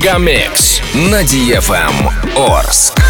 Мегамикс на DFM Орск.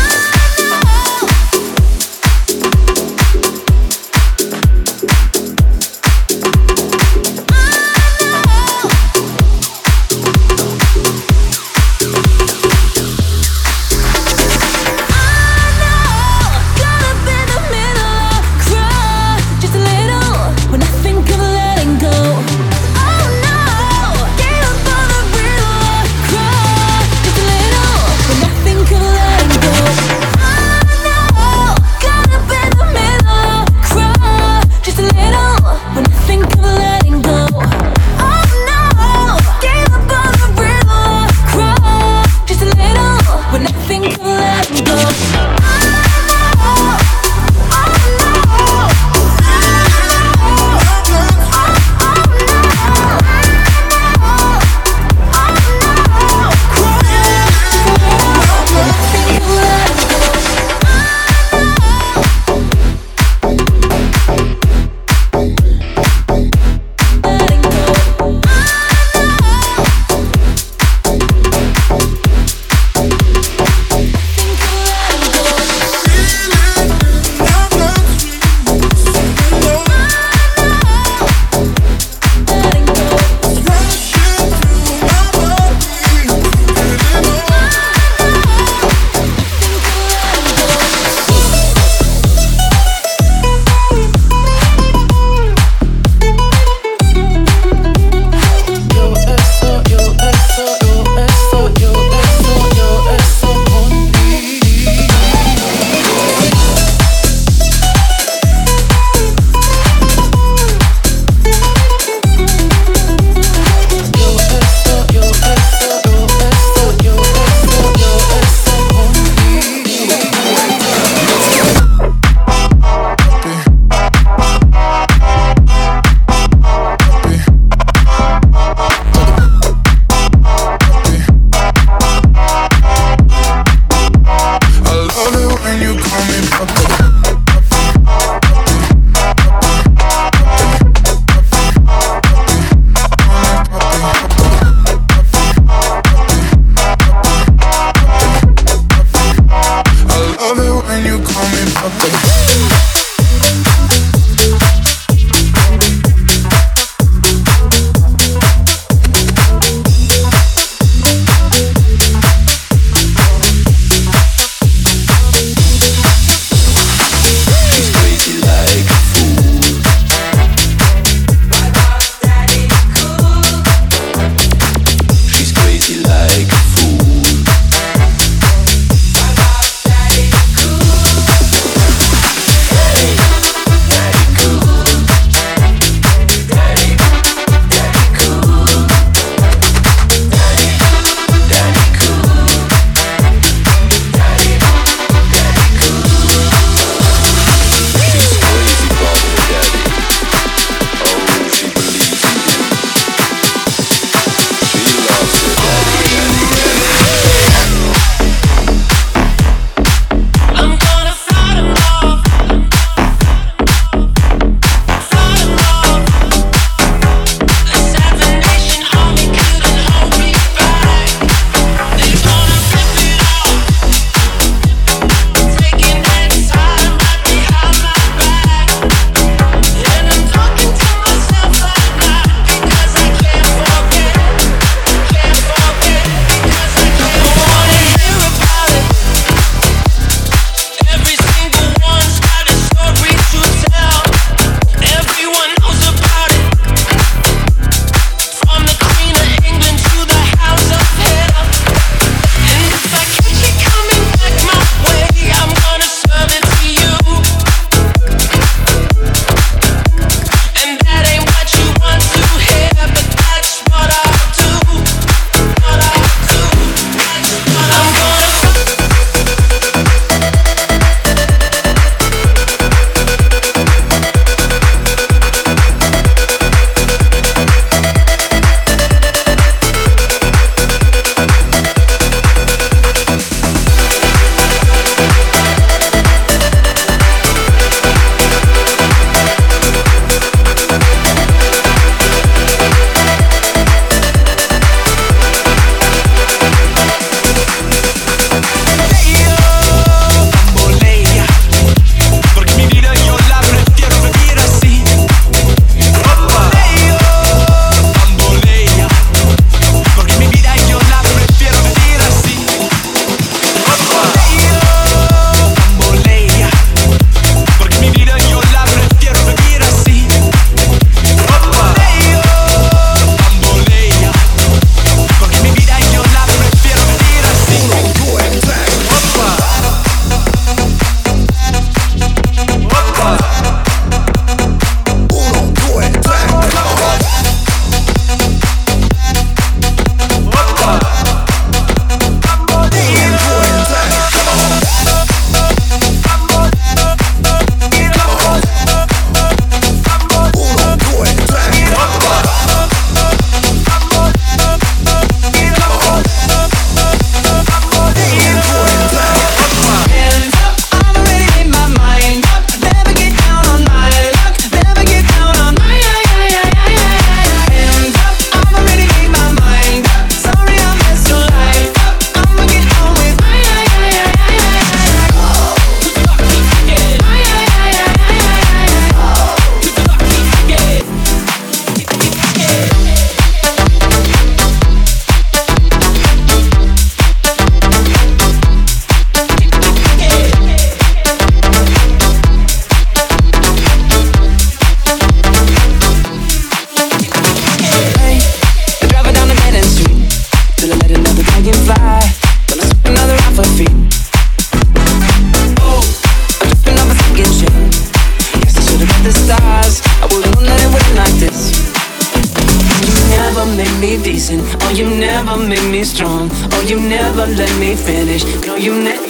Oh, you never let me finish. No, you never.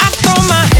I throw my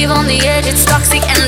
Live on the edge, it's toxic and